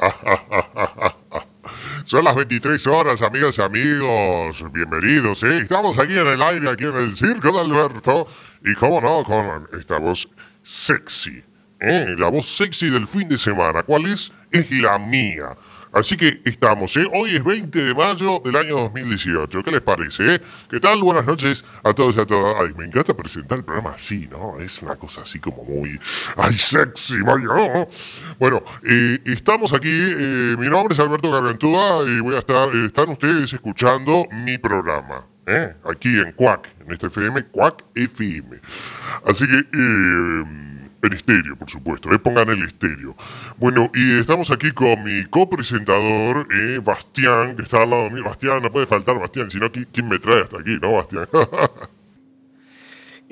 Son las 23 horas, amigas y amigos. Bienvenidos, ¿eh? Estamos aquí en el aire, aquí en el Circo de Alberto. Y cómo no, con esta voz sexy. ¿eh? La voz sexy del fin de semana. ¿Cuál es? Es la mía. Así que estamos, ¿eh? Hoy es 20 de mayo del año 2018. ¿Qué les parece, eh? ¿Qué tal? Buenas noches a todos y a todas. Ay, me encanta presentar el programa así, ¿no? Es una cosa así como muy... ¡Ay, sexy! Bueno, eh, estamos aquí. eh, mi nombre es Alberto Gargantúa y voy a estar... eh, están ustedes escuchando mi programa. ¿eh? Aquí en Cuac, en este FM, Cuac FM. Así que... en estéreo, por supuesto, eh, pongan el estéreo. Bueno, y estamos aquí con mi copresentador, eh, Bastián, que está al lado mío. Bastián, no puede faltar Bastián, sino ¿quién, me trae hasta aquí, no, Bastián?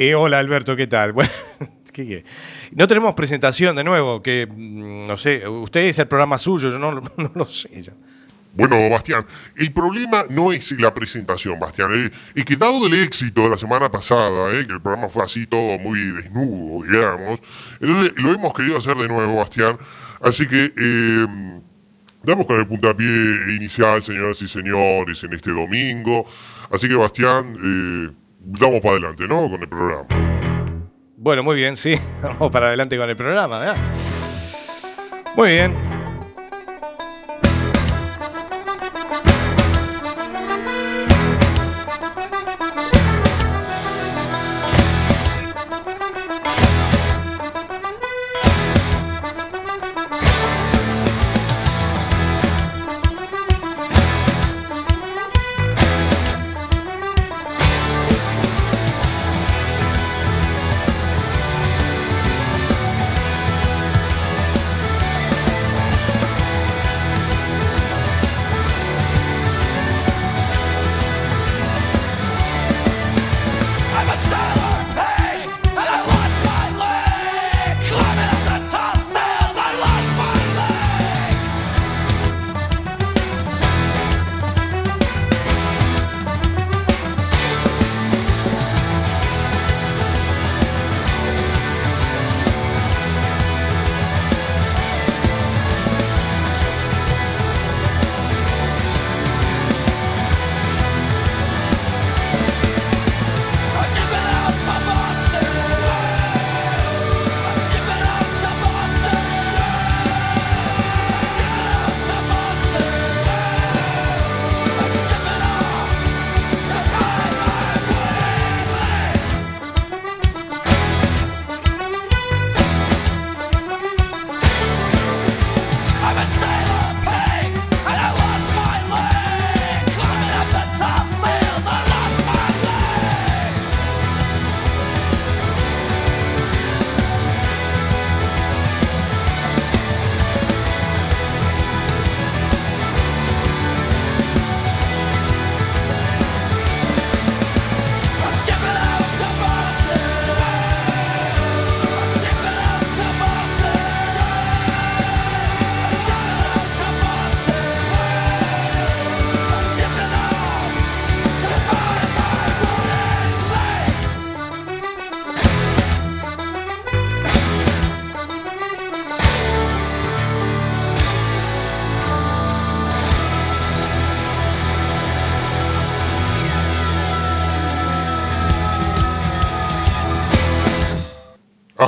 Eh, hola Alberto, ¿qué tal? Bueno, ¿qué, qué? No tenemos presentación de nuevo, que mm, no sé, usted es el programa suyo, yo no, no lo sé. ya. Bueno, Bastián, el problema no es la presentación, Bastián. eh, es que dado el éxito de la semana pasada, eh, que el programa fue así todo muy desnudo, digamos, entonces lo hemos querido hacer de nuevo, Bastián. Así que... eh, Damos con el puntapié inicial, señoras y señores, en este domingo. Así que, Bastián, eh, damos para adelante, ¿no? Con el programa. Bueno, muy bien, sí. Vamos para adelante con el programa, ¿verdad? Muy bien.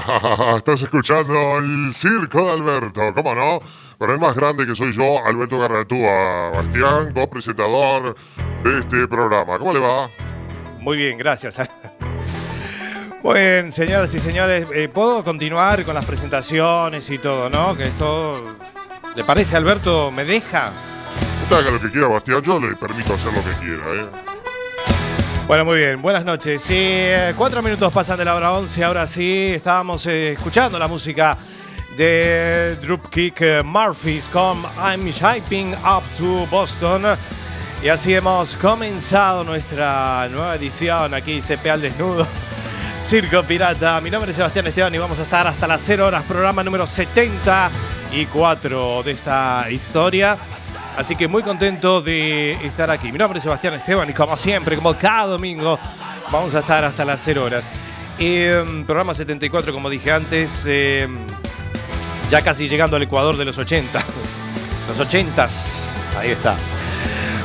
Estás escuchando el circo de Alberto, ¿cómo no? Pero el más grande que soy yo, Alberto Garratúa, Bastián, copresentador de este programa. ¿Cómo le va? Muy bien, gracias. Bien, señoras y señores, eh, ¿puedo continuar con las presentaciones y todo, no? Que esto... ¿Le parece, Alberto? ¿Me deja? Usted haga lo que quiera, Bastián, yo le permito hacer lo que quiera, ¿eh? Bueno, muy bien, buenas noches. Eh, cuatro minutos pasan de la hora 11, ahora sí, estábamos eh, escuchando la música de Dropkick eh, Murphys con I'm Shipping Up to Boston. Y así hemos comenzado nuestra nueva edición aquí, CP al desnudo. Circo Pirata. Mi nombre es Sebastián Esteban y vamos a estar hasta las 0 horas, programa número 74 de esta historia. Así que muy contento de estar aquí. Mi nombre es Sebastián Esteban y como siempre, como cada domingo, vamos a estar hasta las 0 horas. Eh, programa 74, como dije antes, eh, ya casi llegando al Ecuador de los 80. Los ochentas. Ahí está.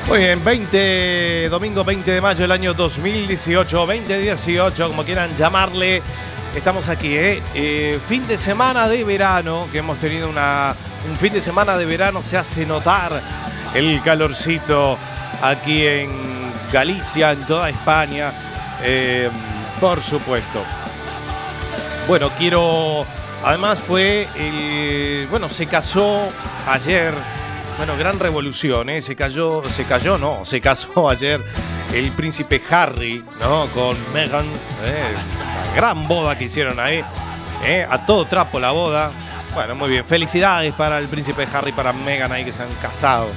Muy bien, 20, domingo 20 de mayo del año 2018, 2018, como quieran llamarle. Estamos aquí, ¿eh? Eh, fin de semana de verano, que hemos tenido una, un fin de semana de verano, se hace notar el calorcito aquí en Galicia, en toda España, eh, por supuesto. Bueno, quiero. Además fue el. Bueno, se casó ayer. Bueno, gran revolución, ¿eh? Se cayó, se cayó, no, se casó ayer el príncipe Harry, ¿no? Con Meghan. ¿eh? Gran boda que hicieron ahí. ¿eh? A todo trapo la boda. Bueno, muy bien. Felicidades para el príncipe Harry, para Meghan ahí que se han casado.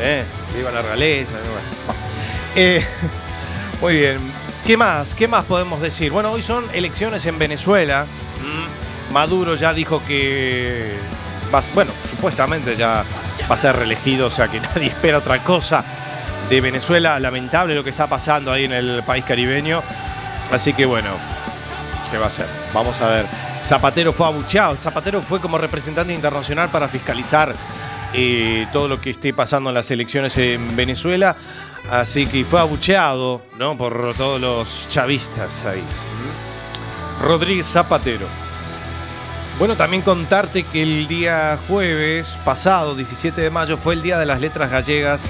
¿eh? Viva la realeza. bueno, va. Eh, muy bien. ¿Qué más? ¿Qué más podemos decir? Bueno, hoy son elecciones en Venezuela. Mm, Maduro ya dijo que. va- bueno, supuestamente ya va a ser reelegido, o sea que nadie espera otra cosa de Venezuela. Lamentable lo que está pasando ahí en el país caribeño. Así que bueno, ¿qué va a ser? Vamos a ver. Zapatero fue abucheado. Zapatero fue como representante internacional para fiscalizar eh, todo lo que esté pasando en las elecciones en Venezuela. Así que fue abucheado, ¿no? Por todos los chavistas ahí. Rodríguez Zapatero. Bueno, también contarte que el día jueves pasado, 17 de mayo, fue el Día de las Letras Gallegas.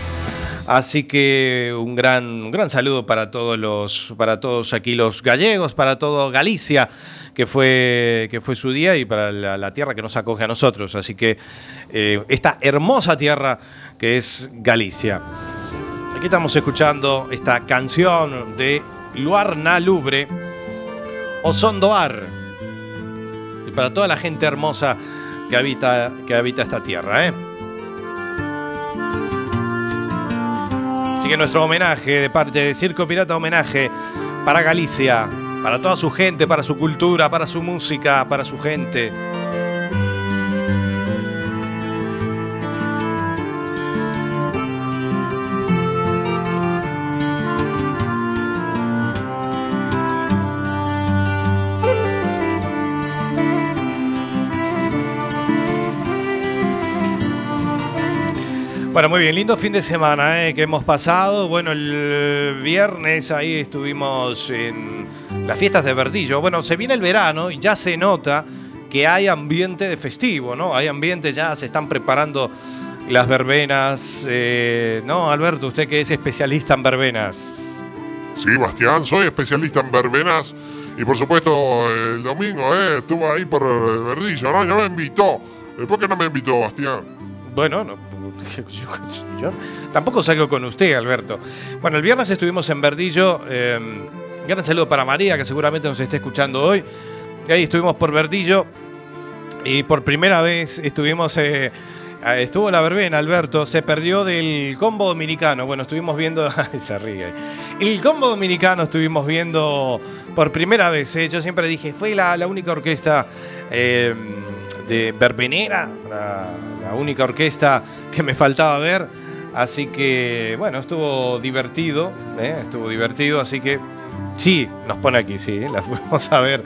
Así que un gran, un gran saludo para todos los, para todos aquí los gallegos, para todo Galicia, que fue, que fue su día, y para la, tierra que nos acoge a nosotros. Así que eh, esta hermosa tierra que es Galicia. Aquí estamos escuchando esta canción de Luarna Lubre, Osondoar. Y para toda la gente hermosa que habita, que habita esta tierra, ¿eh? Así que nuestro homenaje de parte de Circo Pirata Homenaje para Galicia, para toda su gente, para su cultura, para su música, para su gente. Bueno, muy bien, lindo fin de semana eh, que hemos pasado. Bueno, el viernes ahí estuvimos en las fiestas de Verdillo. Bueno, se viene el verano y ya se nota que hay ambiente de festivo, ¿no? Hay ambiente, ya se están preparando las verbenas. eh, ¿No, Alberto? Usted que es especialista en verbenas. Sí, Bastián, soy especialista en verbenas y por supuesto el domingo eh, estuvo ahí por Verdillo, ¿no? No me invitó. Eh, ¿Por qué no me invitó, Bastián? Bueno, no, yo, yo tampoco salgo con usted, Alberto. Bueno, el viernes estuvimos en Verdillo. eh, gran saludo para María, que seguramente nos está escuchando hoy. Y ahí estuvimos por Verdillo. Y por primera vez estuvimos. eh, estuvo la verbena, Alberto. Se perdió del combo dominicano. Bueno, estuvimos viendo. Se ríe. El combo dominicano estuvimos viendo por primera vez. eh. Yo siempre dije, fue la, la única orquesta. eh, de verbenera, la, la única orquesta que me faltaba ver. Así que, bueno, estuvo divertido, ¿eh? estuvo divertido, así que sí, nos pone aquí, sí, la fuimos a ver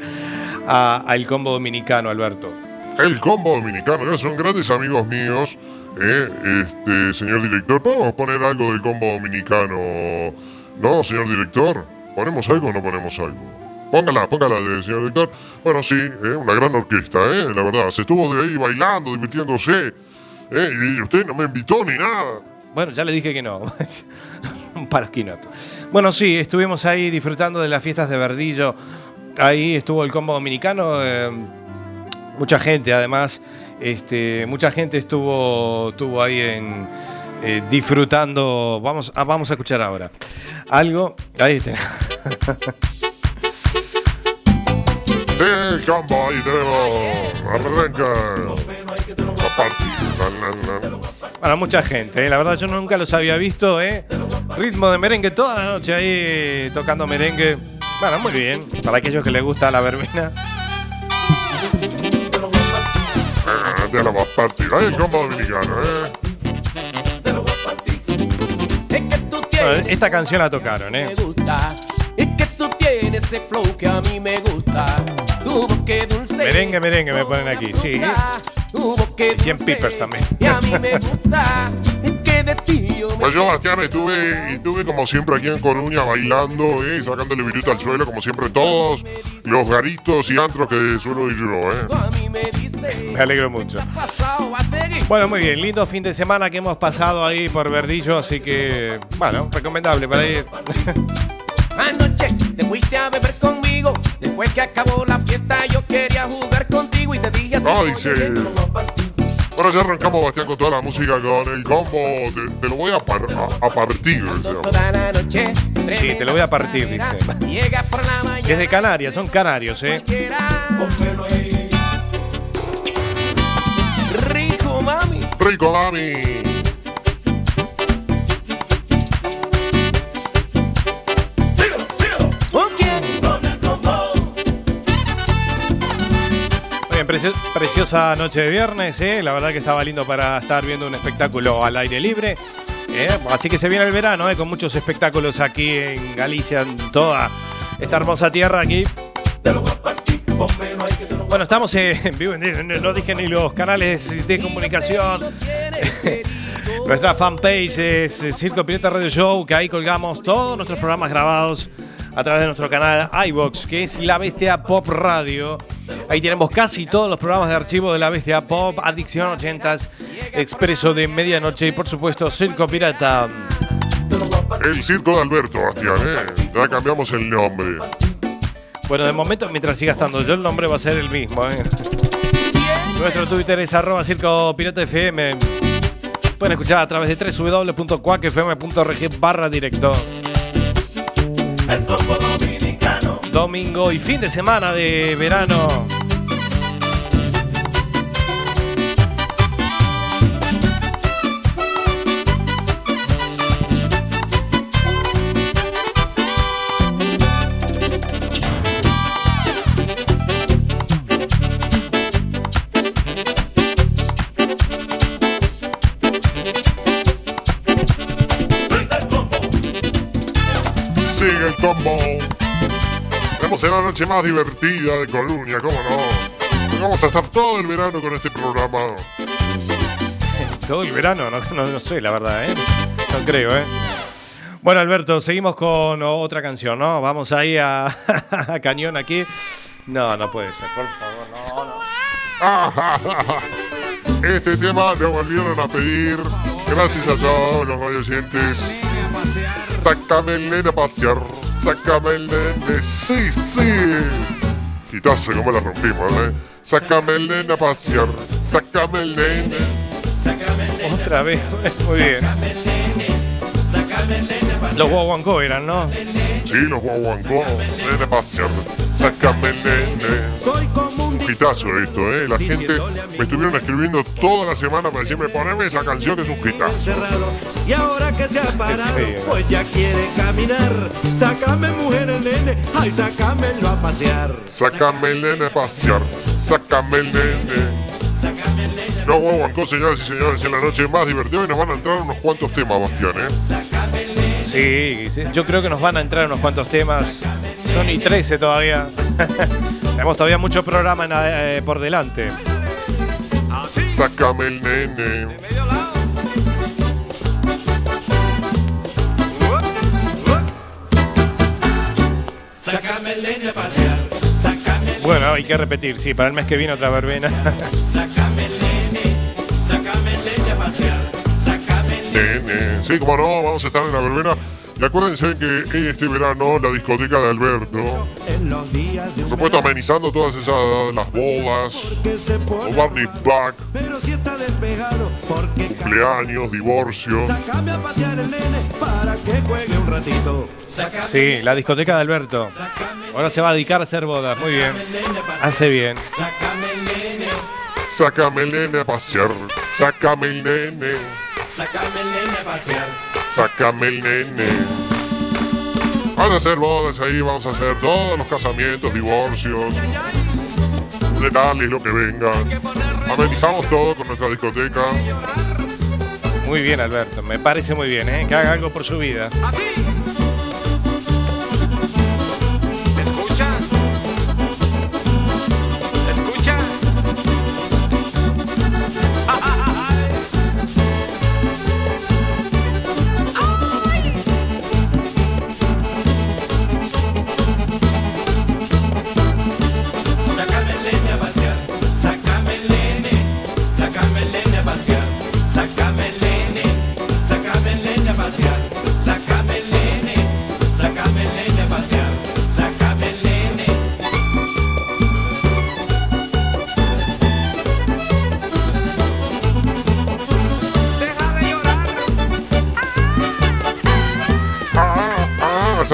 al combo dominicano, Alberto. El combo dominicano, son grandes amigos míos. Eh, este, señor director, ¿podemos poner algo del combo dominicano? ¿No, señor director? ¿Ponemos algo o no ponemos algo? Póngala, póngala señor director. Bueno, sí, eh, una gran orquesta, eh, la verdad. Se estuvo de ahí bailando, divirtiéndose. Eh, y usted no me invitó ni nada. Bueno, ya le dije que no. Un parasquinoto. Bueno, sí, estuvimos ahí disfrutando de las fiestas de Verdillo. Ahí estuvo el combo dominicano. eh, mucha gente, además. Este, mucha gente estuvo, estuvo ahí en, eh, disfrutando. Vamos, ah, vamos a escuchar ahora. Algo. Ahí está. El combo, ahí tenemos. Arranca. La party. Para mucha gente, ¿eh? la verdad yo nunca los había visto, ¿eh? Ritmo de merengue toda la noche ahí tocando merengue. Bueno, muy bien. Para aquellos que les gusta la verbena. Ah, de dominicano, eh. Bueno, esta canción la tocaron, ¿eh? me gusta. Es que tú tienes ese flow que a mí me gusta. Tu boca dulce. Merengue, merengue me ponen aquí, sí. Que 100 dulce, peppers también. Y a mí me gusta, es que de ti yo me Pues yo, Bastián, estuve, estuve como siempre aquí en Coruña bailando, eh, sacándole viruta al suelo, como siempre todos los garitos y antros que suelo ir yo, eh. me alegro mucho. Bueno, muy bien, lindo fin de semana que hemos pasado ahí por Verdillo, así que, bueno, recomendable para ir. Anoche te fuiste a beber conmigo. Después que acabó la fiesta, yo quería jugar contigo y te dije así. No, como dice- que te lo voy a partir. Bueno, ya arrancamos, Bastián, con toda la música, con el combo. Te, te lo voy a, par- a, a partir. noche. Sí, te lo voy a partir, dice. Llega por la mañana. Que es de Canarias, son canarios, ¿eh? cualquiera. Rico, mami. Rico, mami. Bien, precio- preciosa noche de viernes, ¿eh? La verdad que estaba lindo para estar viendo un espectáculo al aire libre. ¿eh? Así que se viene el verano, ¿eh? Con muchos espectáculos aquí en Galicia, en toda esta hermosa tierra aquí. Bueno, estamos en vivo, no dije ni los canales de comunicación. Nuestra fanpage es eh, Circo Pirata Radio Show, que ahí colgamos todos nuestros programas grabados a través de nuestro canal iBox, que es La Bestia Pop Radio. Ahí tenemos casi todos los programas de archivo de La Bestia Pop, Adicción 80s, Expreso de Medianoche y por supuesto Circo Pirata. El circo de Alberto, Bastián, eh. Ya cambiamos el nombre. Bueno, de momento, mientras siga estando yo, el nombre va a ser el mismo. ¿eh? Nuestro Twitter es arroba circo pirata FM. Pueden escuchar a través de www.cuacfm.org barra directo. Domingo y fin de semana de verano. Sigue el combo. Vamos a la noche más divertida de Coluña, ¿cómo no? Vamos a estar todo el verano con este programa. Todo el verano, no, no, no sé, la verdad, ¿eh? No creo, ¿eh? Bueno, Alberto, seguimos con otra canción, ¿no? Vamos ahí a, a Cañón aquí. No, no puede ser, por favor, no, no. Este tema lo volvieron a pedir. Gracias a todos los radioyentes. Sácame el nene a pasear. Sácame el nene. Sí, sí. Quitazo, cómo la rompimos, ¿eh? Sácame el nene a pasear. Sácame el nene. Otra vez, muy bien. Los guaguancó eran, ¿no? Sí, los guaguancó. Nene a pasear. Sácame el nene. Soy como un hitazo esto, ¿eh? La gente me estuvieron escribiendo toda la semana para decirme, poneme esa canción que es un hitazo. y ahora que se ha parado ¿no? pues ya quiere caminar sácame mujer el nene ay sácamelo a pasear Sácame el nene a pasear, sácame el nene. No, guaguancó, señoras y señores, en la noche más divertida y nos van a entrar unos cuantos temas, Bastián, ¿eh? Sí, sí, yo creo que nos van a entrar unos cuantos temas. Son y 13 todavía. Tenemos todavía mucho programa en, eh, por delante. Sácame el nene. sácame el nene a pasear sácame Bueno, hay que repetir, sí, para el mes que viene otra verbena. sácame Sí, como no, vamos a estar en la verbena. Y acuérdense que en este verano la discoteca de Alberto, por supuesto amenizando todas esas, las bodas, o Barney Black, cumpleaños, divorcio. Sí, la discoteca de Alberto. Ahora se va a dedicar a hacer bodas. Muy bien. Hace bien. sácame el nene Sácame el nene a pasear, sácame el nene. Sácame el nene a pasear Sácame el nene. Vamos a hacer bodas ahí, vamos a hacer todos los casamientos, divorcios, renales, lo que venga. Amenizamos todo con nuestra discoteca. Muy bien, Alberto. Me parece muy bien, ¿eh? Que haga algo por su vida. Así.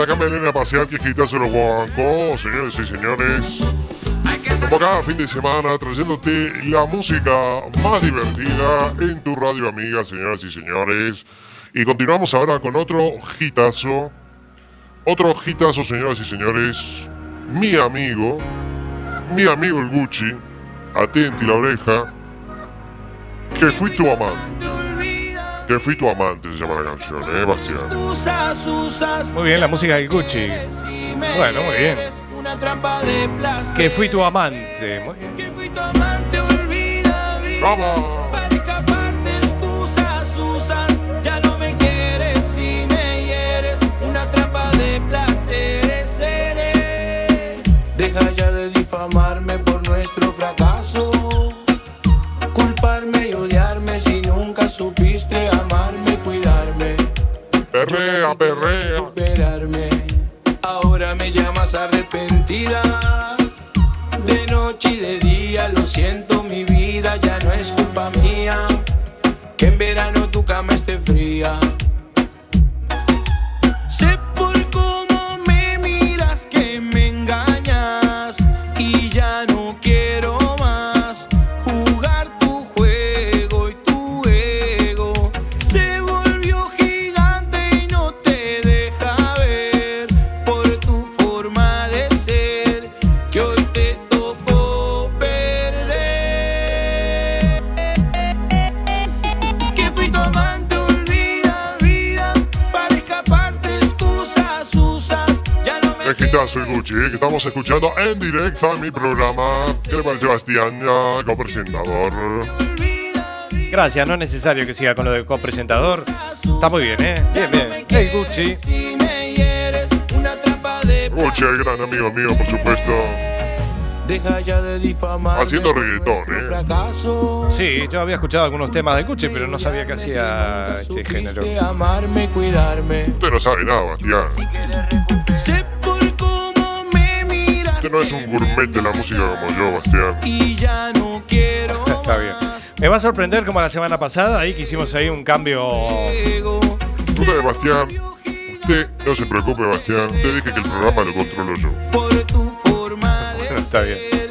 Sácame a Elena a pasear, que quitarse los guancos, señores y señores. Como cada fin de semana, trayéndote la música más divertida en tu radio amiga, señoras y señores. Y continuamos ahora con otro hitazo. Otro hitazo, señoras y señores. Mi amigo, mi amigo el Gucci, atenti la oreja, que fui tu amante. Que fui tu amante, se llama la canción, ¿eh, Bastián? Muy bien, la música del Gucci. Bueno, muy bien. Una trampa de placer. Que fui tu amante. Muy bien. Que fui tu amante, olvida, vida. ¡Vamos! Para Gucci, que estamos escuchando en directo en mi programa. ¿Qué le parece, Bastián, copresentador? Gracias, no es necesario que siga con lo de copresentador. Está muy bien, ¿eh? Bien, bien. Hey, Gucci. Gucci, el gran amigo mío, por supuesto. Deja ya de difamar. Haciendo reggaetón, ¿eh? Fracaso. Sí, yo había escuchado algunos temas de Gucci, pero no sabía que hacía este género. Usted no sabe nada, Bastián. No es un gourmet de la música como yo, Bastián. Y ya no quiero. Está bien. Me va a sorprender como la semana pasada, ahí que hicimos ahí un cambio. Usted, Bastián, usted no se preocupe, Bastián. Usted deje que el programa lo controlo yo. Por tu forma Está bien.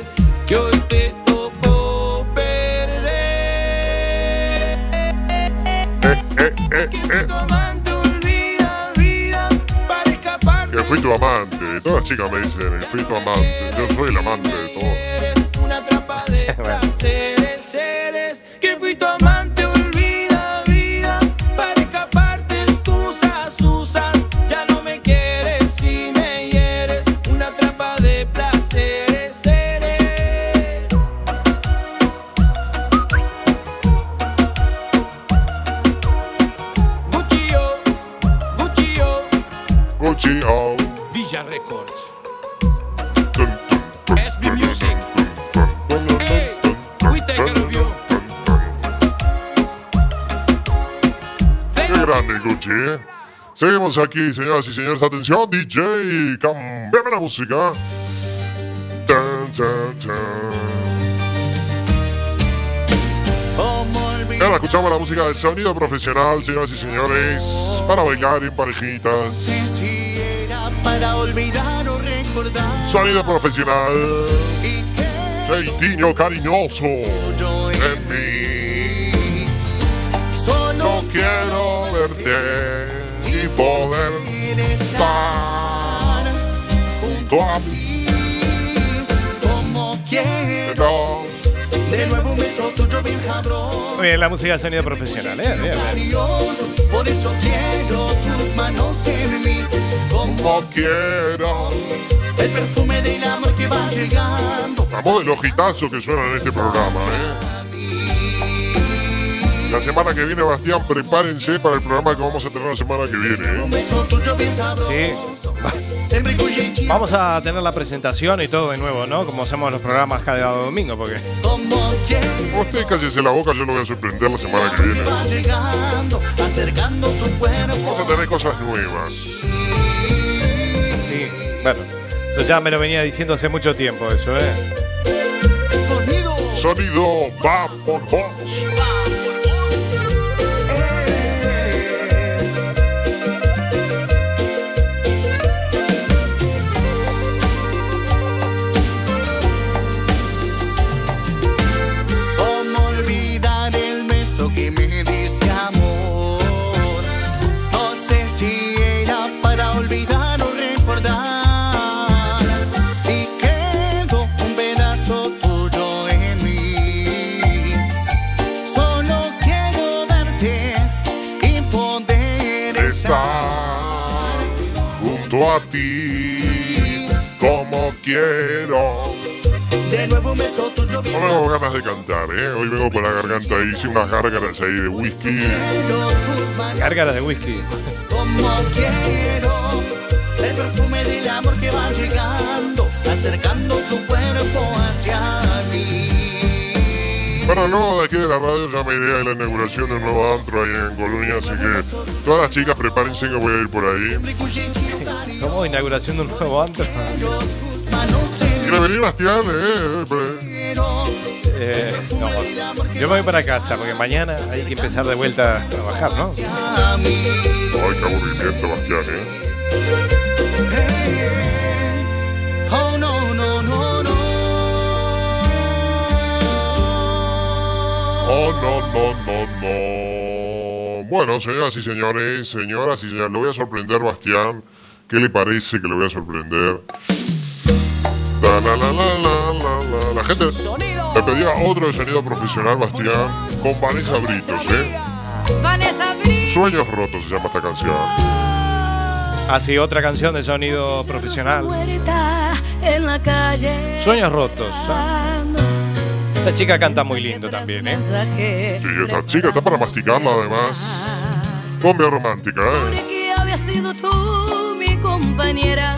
Fui tu amante. Todas las chicas me dicen, fui tu amante. Yo soy el amante de todos. Seguimos aquí, señoras y señores. Atención, DJ. Cambiame la música. Tan, tan, tan. Y Ahora escuchamos la música de sonido profesional, señoras y señores. Para bailar en parejitas. si era para olvidar o recordar Sonido profesional. niño cariñoso en mí. solo No quiero verte poder estar junto a mí. como quiero de nuevo un beso tuyo bien sabroso Muy bien, la música de sonido profesional, ¿eh? Bien, bien. Maravilloso, por eso quiero tus manos en mí como quiero. el perfume del amor que va llegando Vamos de los hitazos que suenan en este programa, ¿eh? La semana que viene, Bastián, prepárense para el programa que vamos a tener la semana que viene, ¿eh? Sí. Vamos a tener la presentación y todo de nuevo, ¿no? Como hacemos los programas cada domingo, porque Usted cállese la boca, yo lo voy a sorprender la semana que viene. Vamos a tener cosas nuevas. sí, bueno, eso ya me lo venía diciendo hace mucho tiempo, eso, ¿eh? Sonido. Sonido va por vos. A ti, como quiero. De nuevo un beso tuyo No bien tengo ganas de cantar, ¿eh? Hoy vengo con la garganta ahí, hice unas gárgaras ahí de whisky. Gárgaras de whisky. como quiero. El perfume del amor que va llegando, acercando tu cuerpo. Bueno, no, de aquí de la radio ya me iré a la inauguración de un nuevo antro ahí en Colonia, así que todas las chicas prepárense que voy a ir por ahí. ¿Cómo? ¿Inauguración de un nuevo antro? Quiero tus manos en ¿Quiere venir Bastián? Eh, eh. Eh, no, yo me voy para casa porque mañana hay que empezar de vuelta a trabajar, ¿no? Mí. Ay, qué aburrimiento, Bastián, ¿eh? Oh, no, no, no, no. Bueno, señoras y señores, señoras y señores, lo voy a sorprender, Bastián. ¿Qué le parece que le voy a sorprender? La, la, la, la, la, la, la. La gente me pedía otro de sonido profesional, Bastián, con Vanessa Britos, ¿eh? Vanessa Brito. Sueños rotos se llama esta canción. Así, otra canción de sonido profesional. Sueños rotos. ¿ah? Esta chica canta muy lindo también, ¿eh? Sí, esta chica está para masticarla, además. Cumbia romántica, ¿eh? Porque había sido tú mi compañera.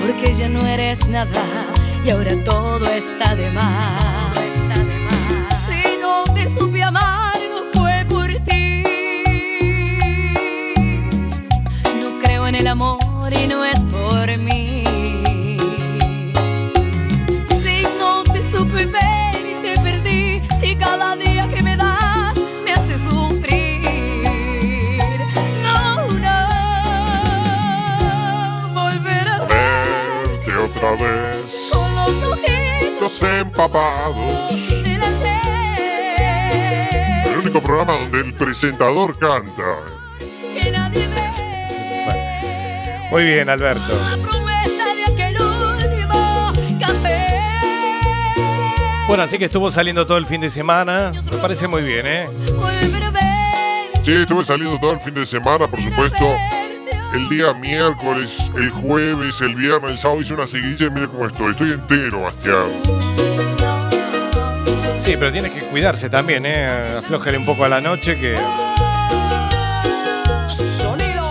Porque ya no eres nada y ahora todo está de más. Si no te supe amar, no fue por ti. No creo en el amor y no es otra vez, con los ojitos empapados. de la El único programa donde el presentador canta. que nadie ve. Muy bien, Alberto. La promesa de aquel último café. Bueno, así que estuvo saliendo todo el fin de semana. Me parece muy bien, ¿eh? Sí, estuve saliendo todo el fin de semana, por supuesto. El día miércoles, el jueves, el viernes, el sábado hice una seguilla y mire cómo estoy. Estoy entero, Bastián. Sí, pero tienes que cuidarse también, ¿eh? Aflójale un poco a la noche que...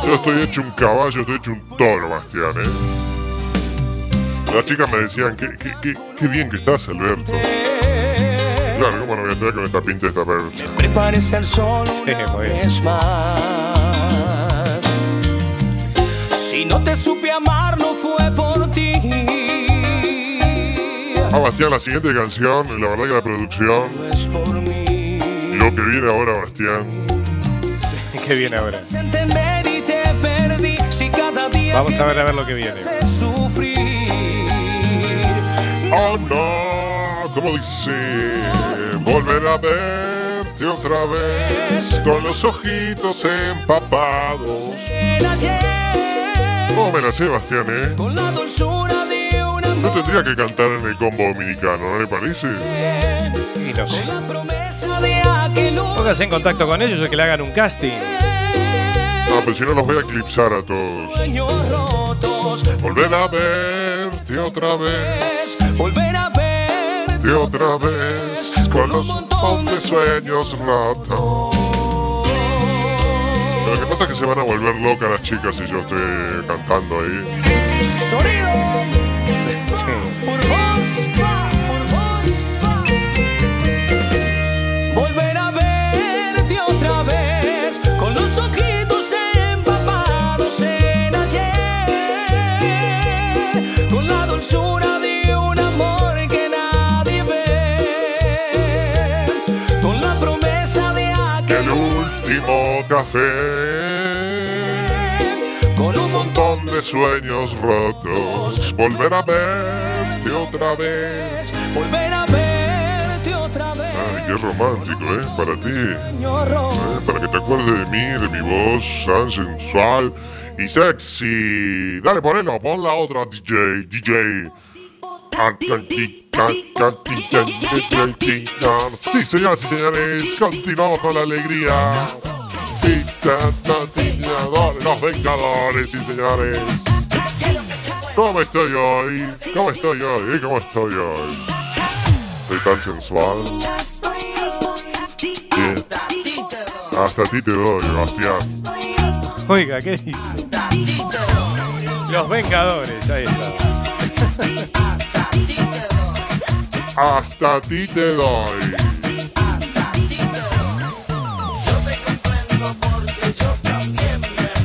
Yo estoy hecho un caballo, estoy hecho un toro, Bastián, ¿eh? Las chicas me decían, qué, qué, qué, qué bien que estás, Alberto. Claro, ¿cómo no voy a estar con esta pinta de esta percha? Prepara estar solo Sí, una muy bien. vez más. Si no te supe amar, no fue por ti. Ah, Bastián, la siguiente canción, la verdad que la producción, No es por mí. lo que viene ahora, Bastián. que viene ahora. Vamos a ver, a ver lo que viene. Oh no, como dice, volver a verte otra vez con los ojitos empapados. El ayer, ¿Cómo me la sé, Bastián, eh? con la dulzura de un Yo amor. tendría que cantar en el combo dominicano, ¿no le parece? Y no sé. Con la promesa de aquel Póngase en contacto con ellos o que le hagan un casting. No, pero si no los voy a eclipsar a todos. sueños rotos. Volver a verte otra vez, Volver a verte de otra vez, con los montón de sueños rotos. Lo que pasa es que se van a volver locas las chicas si yo estoy cantando ahí. Sonido Sí. Último café, con un montón de sueños rotos. Volver a verte otra vez. volver a verte otra vez. Ay, qué romántico, ¿eh? Para ti. ¿eh? Para que te acuerdes de mí, de mi voz tan sensual y sexy. Dale, ponelo, pon la otra DJ, DJ. Sí, señoras y señores, continuamos con la alegría. Los Vengadores, sí señores. ¿Cómo estoy hoy? ¿Cómo estoy hoy? ¿Cómo estoy hoy? Estoy tan sensual. Bien. Hasta a ti te doy, Bastián. Oiga, ¿qué dice? Los Vengadores, ahí está. Hasta a ti te doy.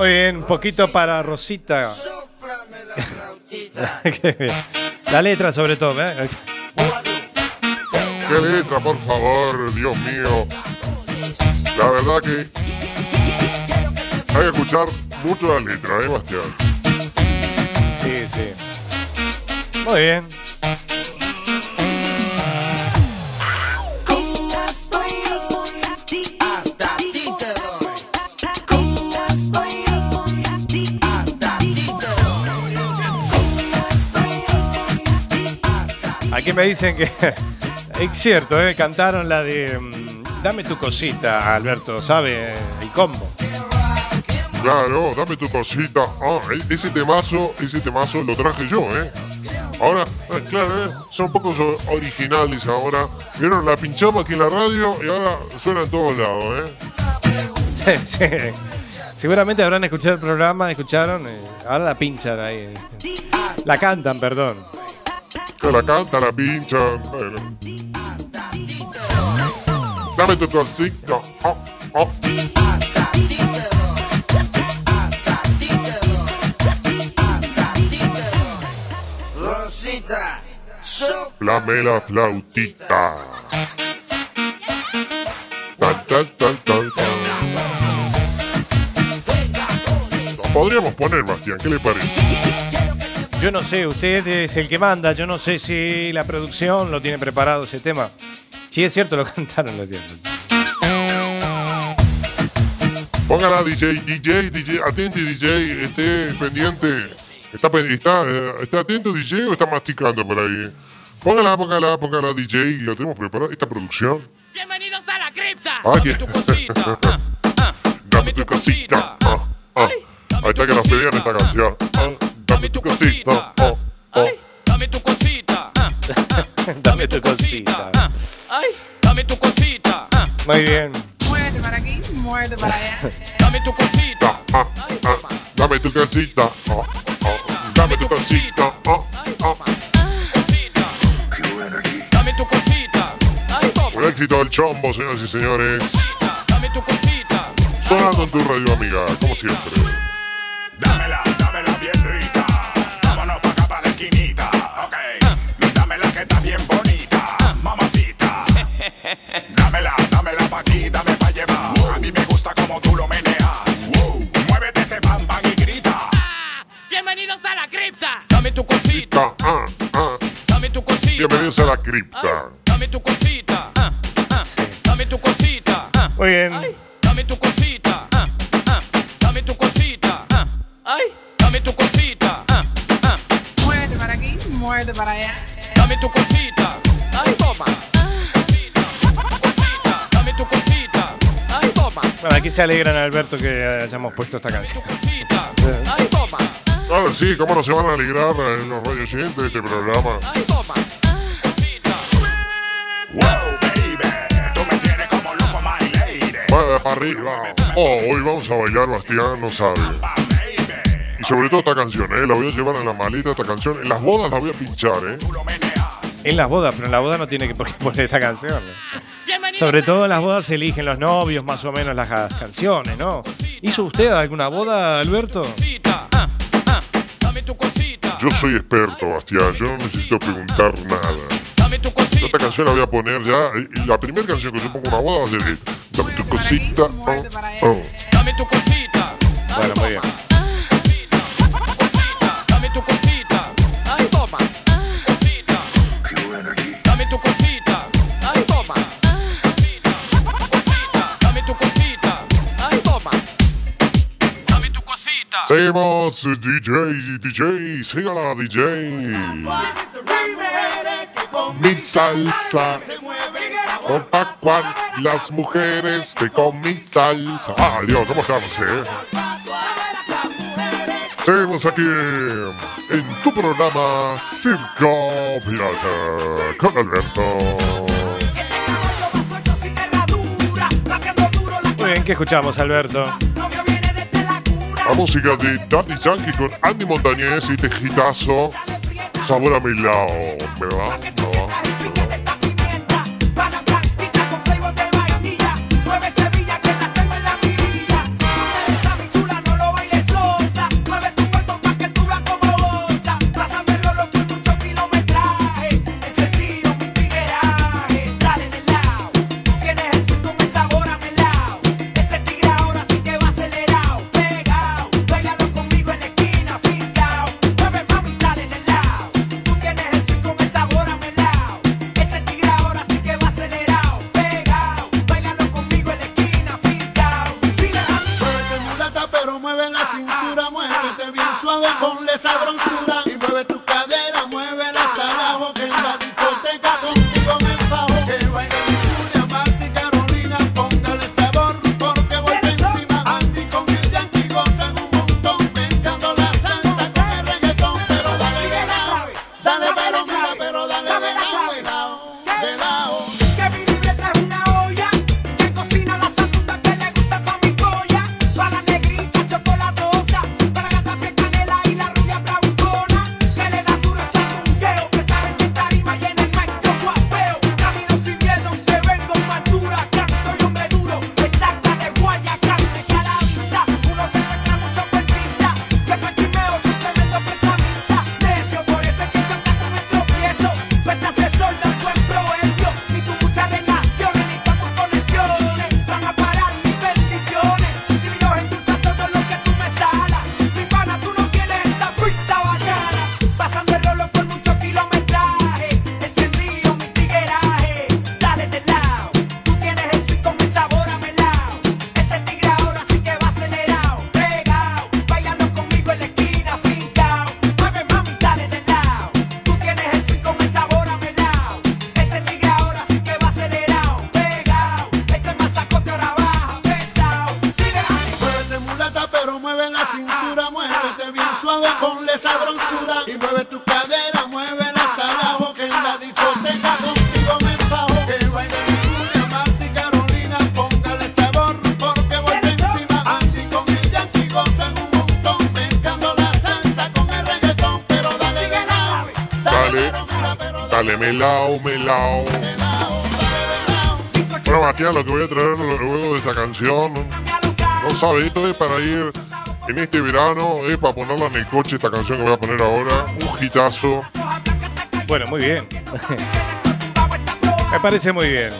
Muy bien, un poquito para Rosita. Qué bien. La letra sobre todo, ¿eh? ¿Qué letra, por favor? Dios mío. La verdad que hay que escuchar mucho la letra, ¿eh, Bastián? Sí, sí. Muy bien. Aquí me dicen que es cierto, ¿eh? cantaron la de mm, Dame tu cosita, Alberto, ¿sabe? El combo. Claro, dame tu cosita. Ah, e- ese temazo, ese temazo lo traje yo, ¿eh? Ahora, eh, claro, ¿eh? son pocos originales ahora. Vieron, la pinchamos aquí en la radio y ahora suena en todos lados, ¿eh? Sí. Seguramente habrán escuchado el programa, escucharon, eh, ahora la pinchan ahí. La cantan, perdón. Que la canta, la pinchan. Bueno. Dame tu cosita. Oh, oh. La flautita. Tan, tan, tan, tan, tan. Podríamos poner, Bastián, ¿qué le parece? Yo no sé, usted es el que manda, yo no sé si la producción lo tiene preparado ese tema. Sí, es cierto, lo cantaron los tiempos. Póngala, DJ, DJ, DJ, atente, DJ, esté pendiente. Está, está, eh, está atento, DJ, o está masticando por ahí. Póngala, póngala, póngala, DJ, lo tenemos preparado. Esta producción. Bienvenidos a la cripta. Ah, Dame que- tu cosita. ah, ah, Dame tu cosita. Ah, ah. Ahí está que nos pedían esta canción. Dame tu cosita. Oh, oh. Ay, dame tu cosita. ah, Dame tu cosita. ah, Ay, dame tu cosita. ah, Muy bien. Muévete para aquí, muévete para allá. Dame tu cosita. Ah, ah, ah. Dame tu cosita. Oh, oh. Dame tu cosita. Cosita. Dame tu cosita. Ay, Un éxito del chombo, señoras y señores. dame tu cosita. Sonando en tu radio amiga, como siempre. Dámela, Dámela, dámela pa' aquí, dame pa' llevar. A mí me gusta como tú lo meneas. Muévete ese bam bam y grita. Bienvenidos a la cripta. Dame tu cosita. Ah, ah. Dame tu cosita. Bienvenidos a la cripta. Dame tu cosita. ah, ah, Dame tu cosita. ah, Muy bien. Ay, dame tu cosita. ah, ah, Dame tu cosita. ah, Ay, dame tu cosita. ah, ah, Muévete para aquí, muévete para allá. Dame tu cosita. Aquí se alegran, Alberto, que hayamos puesto esta canción. Toma. Claro, sí, cómo no se van a alegrar en los radio oyentes de este programa. Para arriba. Oh, hoy vamos a bailar, Bastián, no sabe. Y sobre todo esta canción, ¿eh? La voy a llevar en la maleta, esta canción. En las bodas la voy a pinchar, ¿eh? En las bodas, pero en la boda no tiene que poner esta canción. Bienvenidos Sobre todo en las bodas se eligen los novios más o menos las ca- canciones, ¿no? ¿Hizo usted alguna boda, Alberto? Cosita. ah, ah, Dame tu cosita. Yo soy experto, Bastián. Yo no necesito preguntar nada. Dame Dame tu cosita. Esta canción la voy a poner ya. y- La primera canción que yo pongo en una boda va a ser. Dame tu cosita. Oh, oh. Dame tu cosita. Bueno, muy bien. Seguimos, DJ, DJ, sígala, DJ. Mi salsa. Con Pacuan, las mujeres que con mi salsa. Ah, Dios, ¿cómo estamos, eh? Seguimos aquí en tu programa Circo Pirata con Alberto. Muy bien, ¿qué escuchamos, Alberto? La música de Daddy Yankee con Andy Montañez y Tejitazo. Sabor a mi lado, me esto es para ir en este verano, es para ponerla en el coche, esta canción que voy a poner ahora, un hitazo. Bueno, muy bien. Me parece muy bien.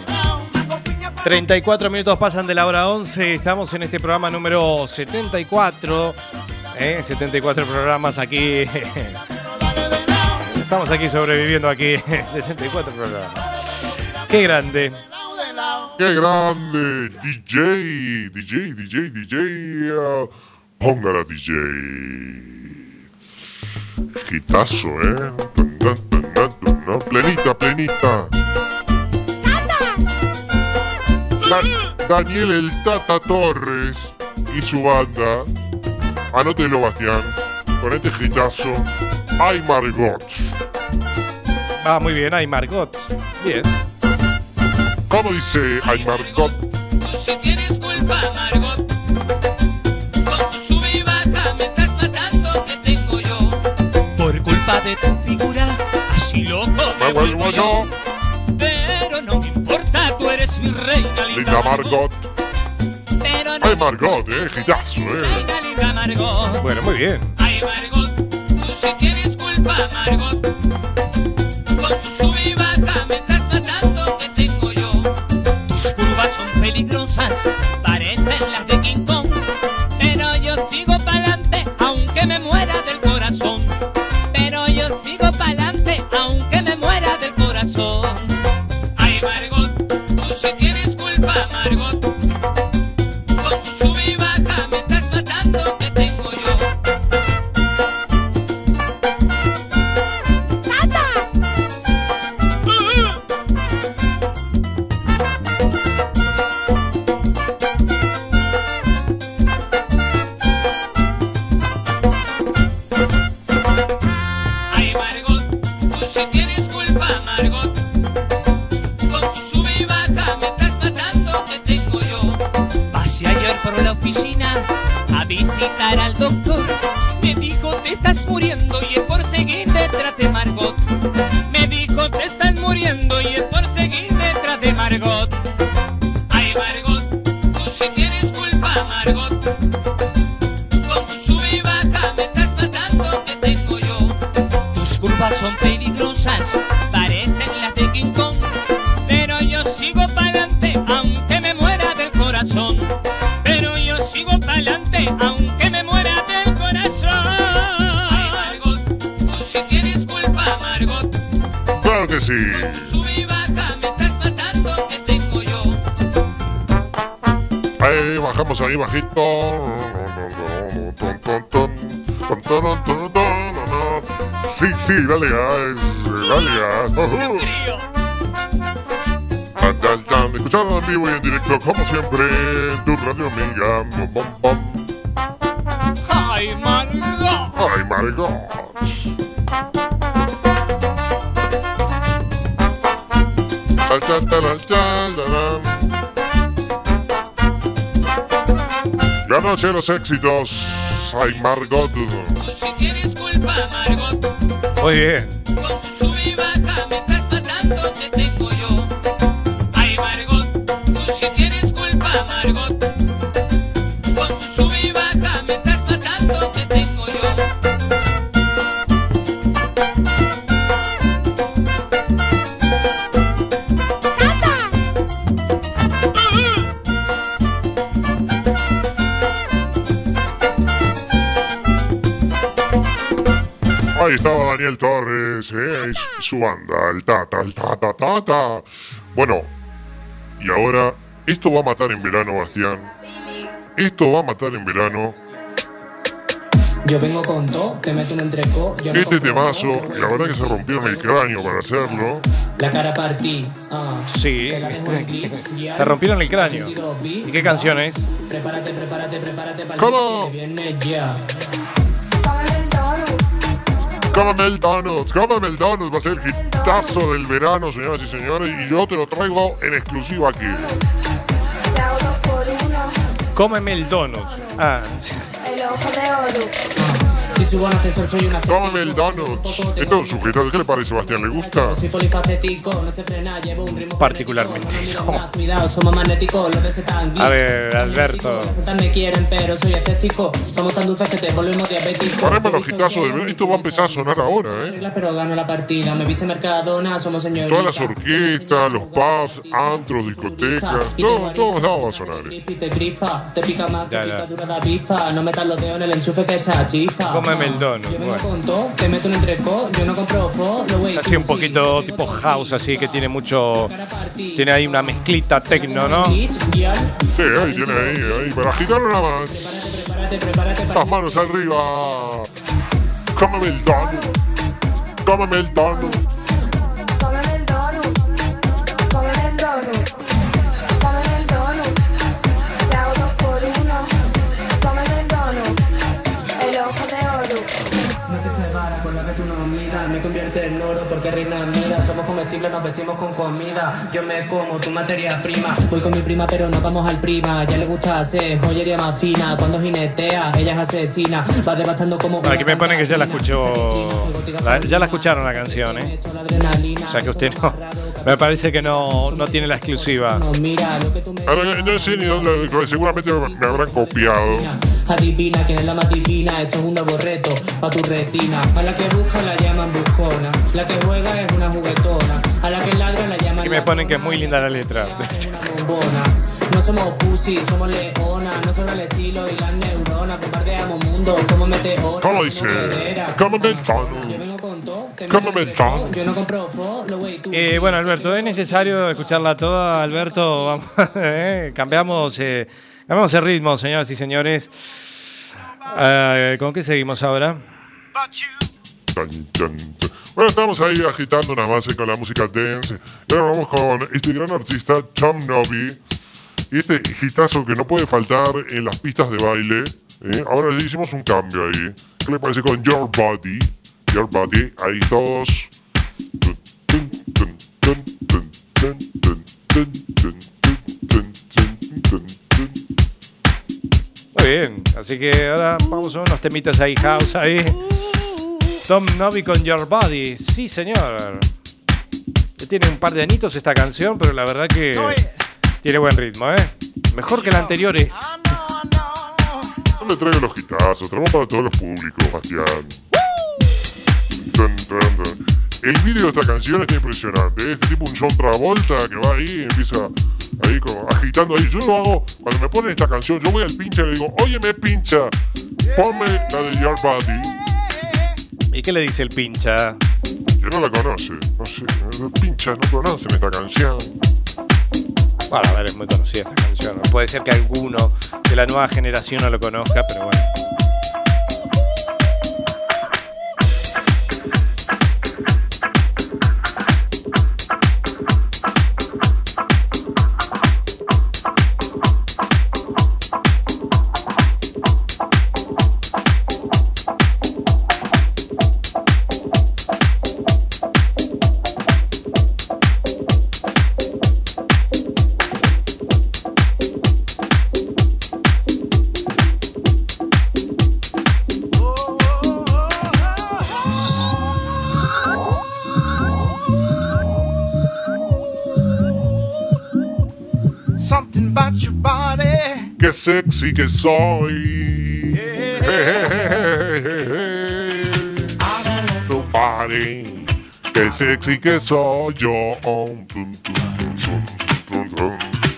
34 minutos pasan de la hora 11. Estamos en este programa número 74. ¿eh? 74 programas aquí. Estamos aquí sobreviviendo aquí. 74 programas. Qué grande. ¡Qué grande! DJ, DJ, DJ, DJ. ah, póngala, DJ. Hitazo, ¿eh? Plenita, plenita. Da- Daniel el Tata Torres y su banda. Anótelo, Bastián. Con este hitazo. Ay, Margot. Ah, muy bien. Ay, Margot. Bien. ¿Cómo dice Ay, Margot? Si tienes culpa, Margot, con tu sub y baja me estás matando, que tengo yo? Por culpa de tu figura, así loco Me vuelvo yo, Pero no me importa, tú eres mi reina, linda Margot. Pero no Ay, Margot, eh, hitazo, eh. reina, linda Margot. Bueno, muy bien. Ay, Margot, tú si tienes culpa, Margot, tengo yo. Ahí bajamos ahí bajito. Sí, sí, dale gas, dale tan, tan. Escuchando en vivo y en directo, como siempre, en tu radio amiga. Ay, Margot. Ay, Margot. De los éxitos. Ay, Margot. Si tienes culpa, Margot. Bien. Con tu sube y baja me estás matando, te tengo estaba Daniel Torres, ¿eh? y su banda, el Tata, el Tata, Tata. Bueno, y ahora, esto va a matar en verano, Bastián. Esto va a matar en verano. Yo vengo con todo, te meto un entreco, yo Este temazo, todo, la verdad que se rompieron el cráneo para hacerlo. La cara partí, ah. Sí. Glitch, guiar. Se rompieron el cráneo. 22 bits, ¿Y qué canción es? Prepárate, prepárate, prepárate para ya. Cómeme el Donuts, cómeme el Donuts, va a ser el hitazo del verano, señoras y señores, y yo te lo traigo en exclusiva aquí. Cómeme el donut. Ah, El ojo de oro. Si subo al ascensor soy una Cómeme el Donuts. Esto es sujeto, ¿qué le parece, Sebastián? ¿Le gusta? Soy polifacético, no se frena, llevo un ritmo particularmente. frenético. Cuidado, somos magnéticos, los de ese tan A ver, Alberto. Los tan me quieren, pero soy escéptico. Somos tan dulces que te volvemos diabético. Ponemos los hitazos del verano. Esto va a empezar a sonar ahora, ¿eh? Pero gano la partida, me viste mercadona, somos señoritas. Todas las orquestas, los pubs, antros, discotecas, todo, todos lados va a sonar. ¿eh? Y te crispa, te pica más que Ya, ya. picadura de avispa. No metas los dedos en el enchufe que echa chispa. cómeme el donut. Yo vengo Bueno. con todo, te meto un entreco, yo no compro fo, lo voy Es así un poquito tipo house, así que tiene mucho. Tiene ahí una mezclita tecno, ¿no? Sí, ahí tiene ahí, ahí, para agitarlo nada más. Las manos arriba. Cómeme el donut. Cómeme convierte en oro porque reina mira, somos comestibles, nos vestimos con comida, yo me como tu materia prima, voy con mi prima pero no vamos al prima, ya le gusta hacer joyería más fina, cuando jinetea, ella es asesina, va devastando como... Aquí me ponen que ya la escuchó. la- ya la escucharon la canción, ¿eh? O sea que usted no. Me parece que no, no tiene la exclusiva. Ahora, no sé ni dónde, seguramente me habrán copiado. Adivina quién es la más divina, esto es un nuevo reto pa' tu retina. A la que busca la llaman la que juega es una juguetona, a la que ladra la llaman Aquí me ponen que es muy linda la letra. No somos pussy, somos leona, no solo el estilo y las neuronas, bombardeamos mundo como meteoros. ¿Cómo dice? donut. Yo no compro. Eh, bueno, Alberto, ¿es necesario escucharla toda, Alberto? Vamos, eh, cambiamos, eh, cambiamos el ritmo, señoras y señores. Eh, ¿Con qué seguimos ahora? Bueno, estamos ahí agitando una base con la música dance. Y ahora vamos con este gran artista, Cham Novi. Y este hitazo que no puede faltar en las pistas de baile. ¿eh? Ahora le hicimos un cambio ahí. ¿Qué le parece con Your Body? Your Body, ahí todos. Muy bien, así que ahora vamos a unos temitas ahí, house ahí. Tom Novi con Your Body. Sí, señor. Tiene un par de anitos esta canción, pero la verdad que tiene buen ritmo, ¿eh? Mejor que la anterior es. No le traigo los hitazos, traemos para todos los públicos, Bastián. El vídeo de esta canción está impresionante. ¿eh? Este tipo un John Travolta que va ahí y empieza ahí como agitando ahí. Yo lo hago, cuando me ponen esta canción, yo voy al pincha y le digo, oye me pincha, ponme la de Your Body. ¿Y qué le dice el pincha? Que no la conoce, no sé, los pinchas no conocen esta canción. Bueno, a ver, es muy conocida esta canción. Puede ser que alguno de la nueva generación no lo conozca, pero bueno. Sexy que soy. Tu body. Qué sexy que soy yo.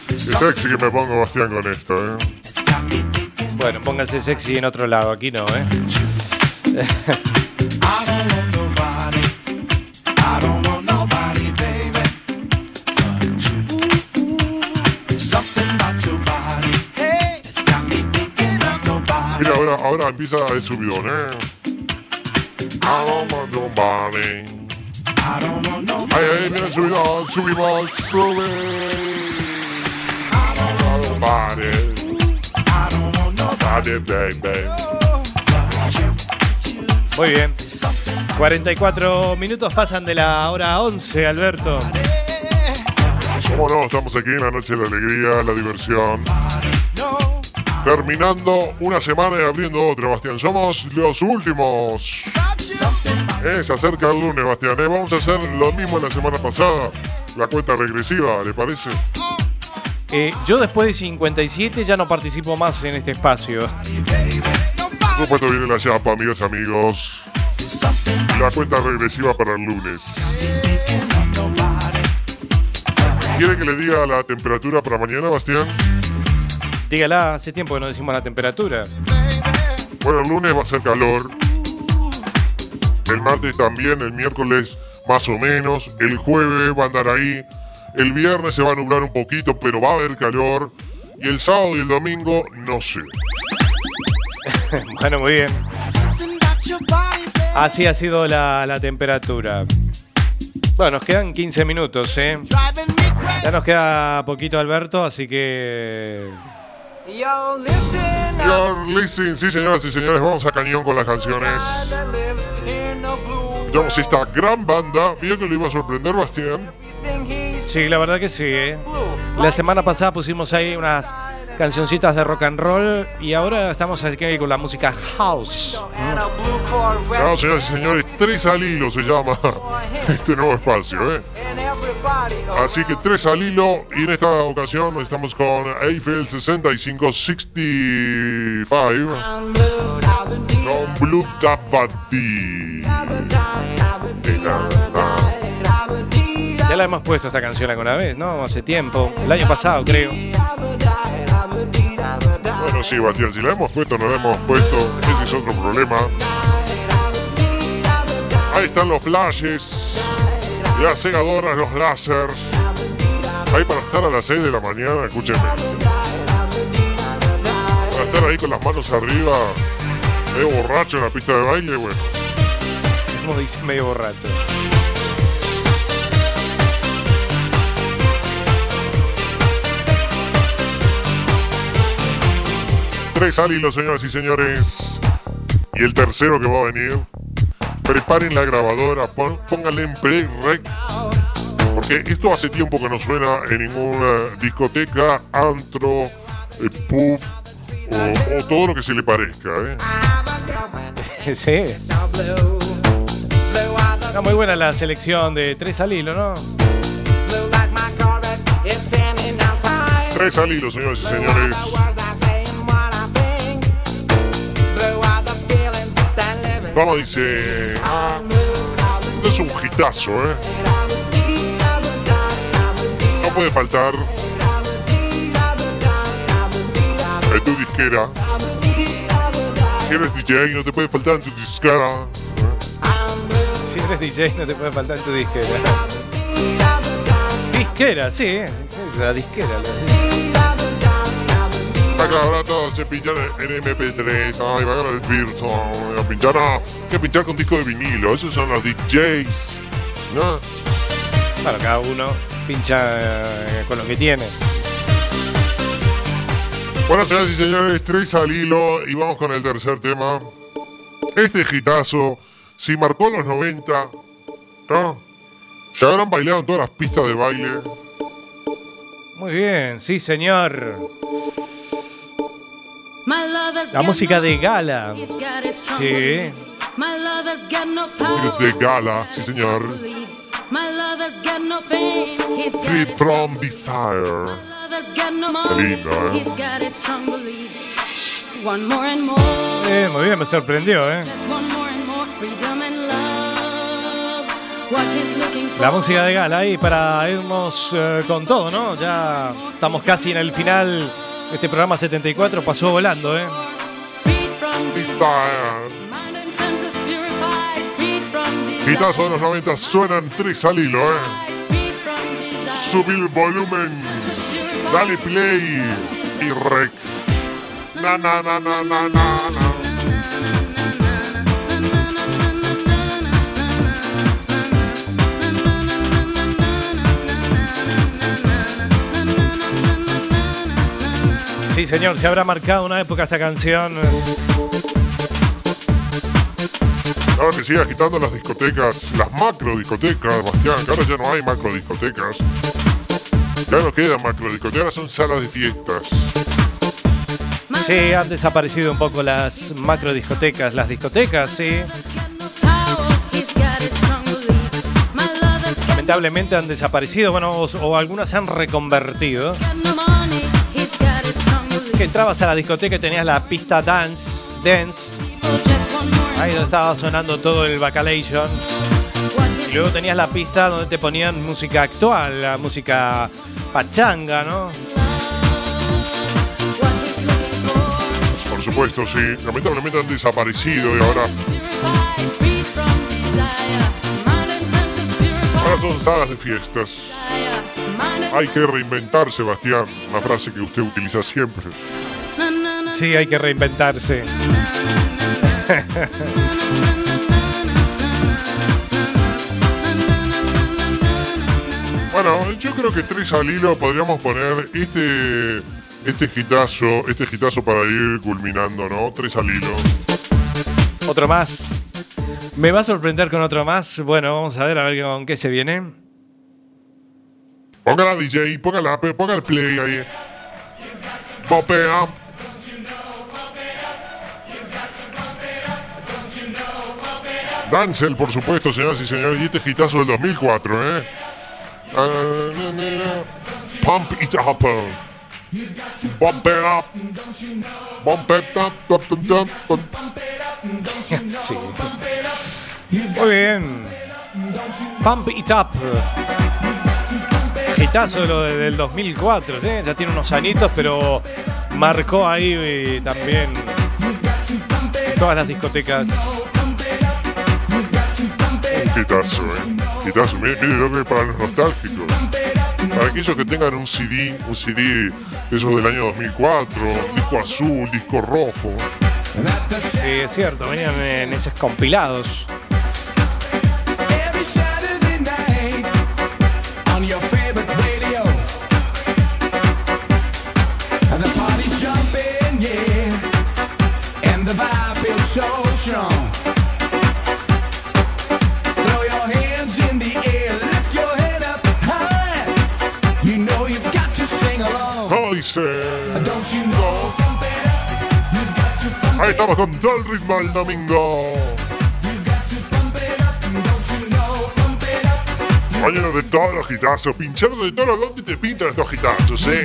Qué sexy que me pongo Bastián con esto, eh. Bueno, pónganse sexy en otro lado, aquí no, ¿eh? ahora, ahora empieza el subidón, eh. I don't want nobody. I don't want nobody. Ay, ay, mira el subidón, subimos, sube. I don't want nobody. I don't want nobody. Nobody, baby. Muy bien. 44 minutos pasan de la hora 11, Alberto. ¿Cómo no? Estamos aquí en la noche de la alegría, la diversión. Terminando una semana y abriendo otra, Bastián. Somos los últimos. Eh, se acerca el lunes, Bastián. eh. Vamos a hacer lo mismo la semana pasada. La cuenta regresiva, ¿le parece? Eh, yo después de 57 ya no participo más en este espacio. Por supuesto viene la chapa, amigas y amigos. La cuenta regresiva para el lunes. ¿Quiere que le diga la temperatura para mañana, Bastián? Dígala, hace tiempo que no decimos la temperatura. Bueno, el lunes va a ser calor. El martes también, el miércoles más o menos. El jueves va a andar ahí. El viernes se va a nublar un poquito, pero va a haber calor. Y el sábado y el domingo, no sé. bueno, muy bien. Así ha sido la, la temperatura. Bueno, nos quedan 15 minutos, ¿eh? Ya nos queda poquito, Alberto, así que... You're listening, sí señoras y señores, vamos a cañón con las canciones. Tenemos esta gran banda. Mira que lo iba a sorprender, Bastián. Sí, la verdad que sí, ¿eh? La semana pasada pusimos ahí unas cancioncitas de rock and roll y ahora estamos aquí con la música house. Y señores, tres al hilo se llama este nuevo espacio, ¿eh? Así que tres al hilo y en esta ocasión estamos con Eiffel 6565 con Blue Dabadi. Ya la hemos puesto esta canción alguna vez, ¿no? Hace tiempo, el año pasado creo. Bueno, sí, Bastián, si la hemos puesto no la hemos puesto, ese es otro problema. Ahí están los flashes, las cegadoras, los láseres. Ahí para estar a las 6 de la mañana, escúcheme. Para estar ahí con las manos arriba, medio borracho en la pista de baile, bueno. Como dice medio borracho. Tres al hilo, señoras y señores. Y el tercero que va a venir. Preparen la grabadora, pónganle en play rec. Porque esto hace tiempo que no suena en ninguna discoteca, antro, eh, pub O, o todo lo que se le parezca, ¿eh? sí. Está muy buena la selección de tres al hilo, ¿no? Tres al hilo, señores y señores. Vamos, dice. ah, es un hitazo, ¿eh? No puede faltar. En tu disquera. Si eres DJ, no te puede faltar en tu disquera. Si eres DJ no te puede faltar en tu disquera. Disquera, sí, sí, la disquera. Acá ahora todos se pinchan en MP3. Ay, va a ganar el Virtual. A pinchar, a, que pinchar con disco de vinilo. Esos son los DJs. ¿No? Claro, cada uno pincha eh, con lo que tiene. Bueno, señoras y señores, tres al hilo y vamos con el tercer tema. Este gitazo, si marcó los 90, ¿no? Se habrán bailado en todas las pistas de baile. Muy bien, sí, señor. La música de gala. Sí. Música de gala, sí, señor. Free from Desire. Qué lindo, ¿eh? Eh, muy bien, me sorprendió, ¿eh? La música de gala ahí para irnos eh, con todo, ¿no? Ya estamos casi en el final. Este programa 74 pasó volando, ¿eh? Desire. Gitazo de los 90 suenan tres al hilo, ¿eh? Subir el volumen. Dale play. Y rec. Na, na, na, na, na, na, na. Sí, señor, se habrá marcado una época esta canción. Ahora que sigue agitando las discotecas, las macro discotecas, Bastián, que ahora ya no hay macro discotecas. Ya no quedan macro discotecas, son salas de fiestas. Sí, han desaparecido un poco las macro discotecas, las discotecas, sí. Lamentablemente han desaparecido, bueno, o, o algunas se han reconvertido. Entrabas a la discoteca tenías la pista dance, dance. Ahí donde estaba sonando todo el bacalation. Y luego tenías la pista donde te ponían música actual, la música pachanga, ¿no? Por supuesto, sí. Lamentablemente han desaparecido y ahora, ahora son salas de fiestas. Hay que reinventar, Sebastián. Una frase que usted utiliza siempre. Sí, hay que reinventarse. Bueno, yo creo que tres al hilo podríamos poner este este gitazo, este gitazo para ir culminando, ¿no? Tres al hilo. Otro más. ¿Me va a sorprender con otro más? Bueno, vamos a ver, a ver con qué se viene. Póngala DJ, póngala, ponga el play ahí. Popea. Dancel, por supuesto, señoras y señores, y este gitazo del 2004, ¿eh? Pump it up. Bump it up. Bump it up. Up, up, up, up. Sí. Muy bien. Pump It Up. Gitazo de lo de- del 2004. ¿eh? Ya tiene unos añitos, pero marcó ahí eh, también todas las discotecas. Un Gitazo, ¿eh? Gitazo. Mire, mire lo que para los nostálgicos. Para aquellos que tengan un CD, un CD eso del año 2004, disco azul, disco rojo. Sí, es cierto, venían en esos compilados. The vibe feels so strong. Throw your hands in the air, lift your head up high. You know you've got to sing along. ¿Cómo dice? Don't you know? Ahí estamos con todo el ritmo del domingo. Mañana de todos los gitazos, pinchando de todos los donde te pintan estos gitazos, eh.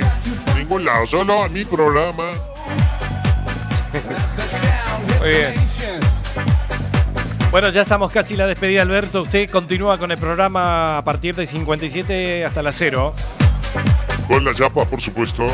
Ningún lado, solo a mi programa. Muy bien. Bueno, ya estamos casi la despedida, Alberto. Usted continúa con el programa a partir de 57 hasta las 0. Con la yapa, por supuesto.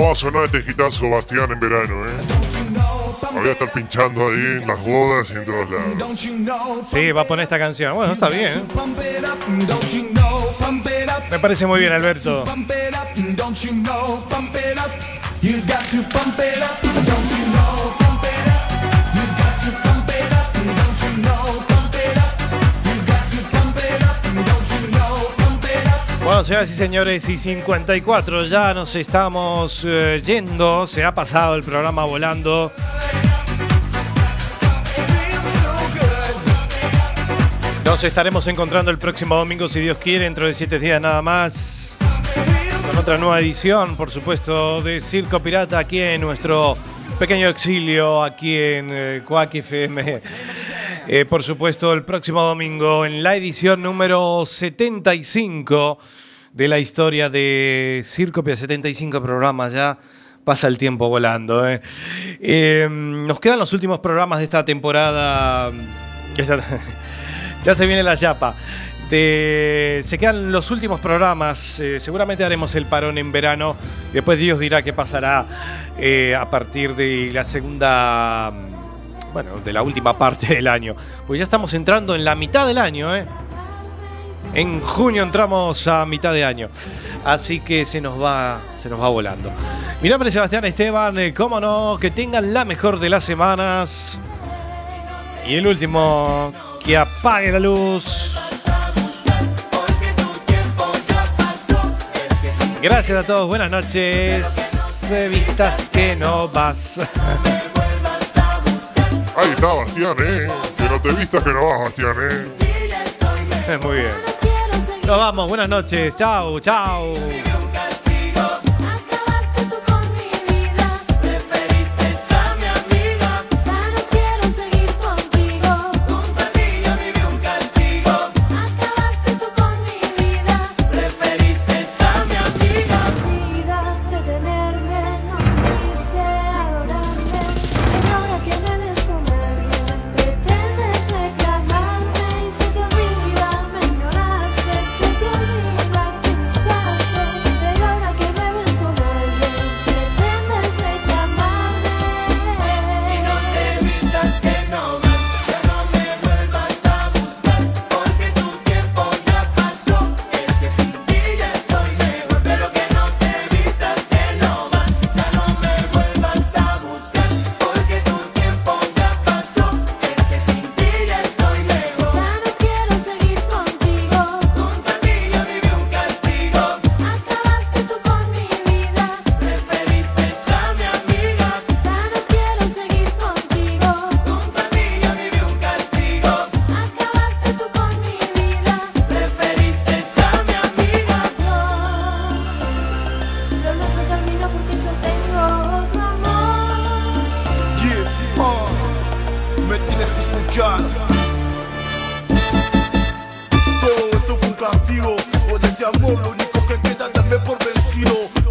Va a sonar este gitazo Bastián en verano, eh? Voy a estar pinchando ahí en las bodas y en todos lados. Don't you know? Sí, va a poner esta canción. Bueno, está bien. ¿eh? Pump it up, don't you know? Pump it up. Me parece muy bien, Alberto. Señoras y señores, y 54 ya nos estamos eh, yendo. Se ha pasado el programa volando. Nos estaremos encontrando el próximo domingo, si Dios quiere, dentro de siete días nada más. Con otra nueva edición, por supuesto, de Circo Pirata aquí en nuestro pequeño exilio, aquí en eh, FM. Eh, por supuesto, el próximo domingo en la edición número 75 de la historia de Circo Pirata. 75 programas ya. Pasa el tiempo volando. eh. Eh, nos quedan los últimos programas de esta temporada. Ya se viene la chapa. De- se quedan los últimos programas. eh, seguramente haremos el parón en verano. Después Dios dirá qué pasará eh, a partir de la segunda. Bueno, de la última parte del año. Pues ya estamos entrando en la mitad del año, ¿eh? En junio entramos a mitad de año. Así que se nos va, se nos va volando. Mi nombre es Sebastián Esteban. eh, Cómo no, que tengan la mejor de las semanas. Y el último, que apague la luz. Gracias a todos, buenas noches. Vistas que no vas. Ahí está Bastián, eh. Que no te vistas que no vas, Bastián, eh. Muy bien. Nos vamos, buenas noches. Chao, chao.